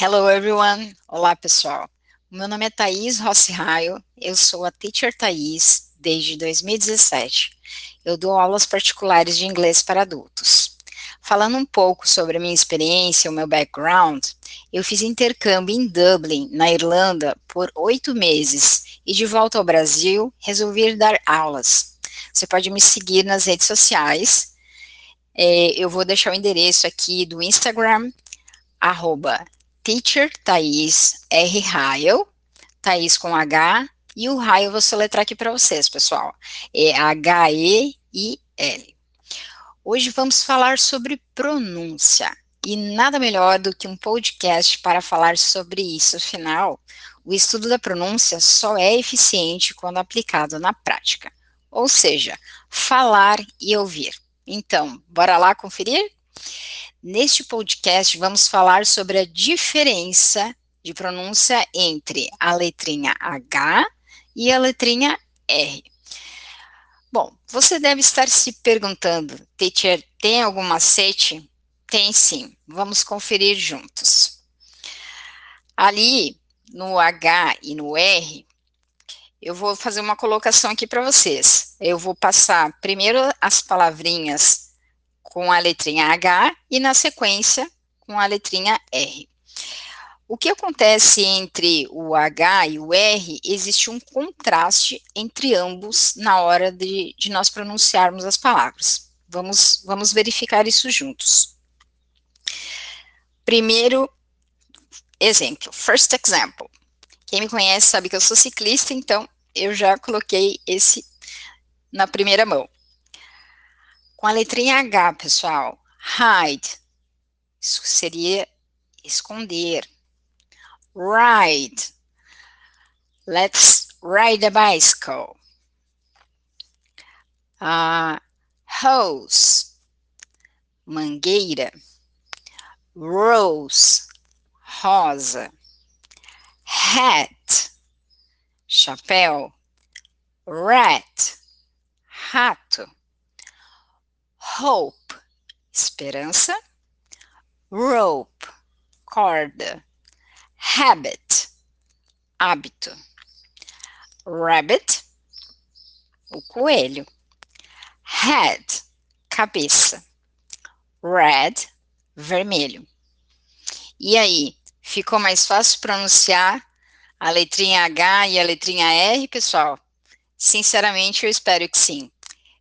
Hello everyone! Olá pessoal! Meu nome é Thaís Rossi Raio, eu sou a Teacher Thaís desde 2017. Eu dou aulas particulares de inglês para adultos. Falando um pouco sobre a minha experiência, o meu background, eu fiz intercâmbio em Dublin, na Irlanda, por oito meses e de volta ao Brasil resolvi dar aulas. Você pode me seguir nas redes sociais. É, eu vou deixar o endereço aqui do Instagram, arroba teacher Thaís R. Raio, Thaís com H, e o raio eu vou soletrar aqui para vocês, pessoal. É H-E-I-L. Hoje vamos falar sobre pronúncia. E nada melhor do que um podcast para falar sobre isso. Afinal, o estudo da pronúncia só é eficiente quando aplicado na prática. Ou seja, falar e ouvir. Então, bora lá conferir? Neste podcast, vamos falar sobre a diferença de pronúncia entre a letrinha H e a letrinha R. Bom, você deve estar se perguntando, teacher, tem algum macete? Tem sim, vamos conferir juntos. Ali, no H e no R, eu vou fazer uma colocação aqui para vocês. Eu vou passar primeiro as palavrinhas com a letrinha H e na sequência com a letrinha R. O que acontece entre o H e o R, existe um contraste entre ambos na hora de, de nós pronunciarmos as palavras. Vamos, vamos verificar isso juntos. Primeiro exemplo, first example. Quem me conhece sabe que eu sou ciclista, então eu já coloquei esse na primeira mão. Com a letrinha H, pessoal, hide, isso seria esconder. Ride, let's ride a bicycle. Uh, hose, mangueira. Rose, rosa. Hat, chapéu. Rat, rato hope, esperança, rope, corda, habit, hábito, rabbit, o coelho, head, cabeça, red, vermelho. E aí, ficou mais fácil pronunciar a letrinha H e a letrinha R, pessoal? Sinceramente, eu espero que sim.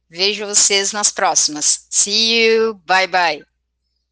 Vejo vocês nas próximas. See you. Bye bye.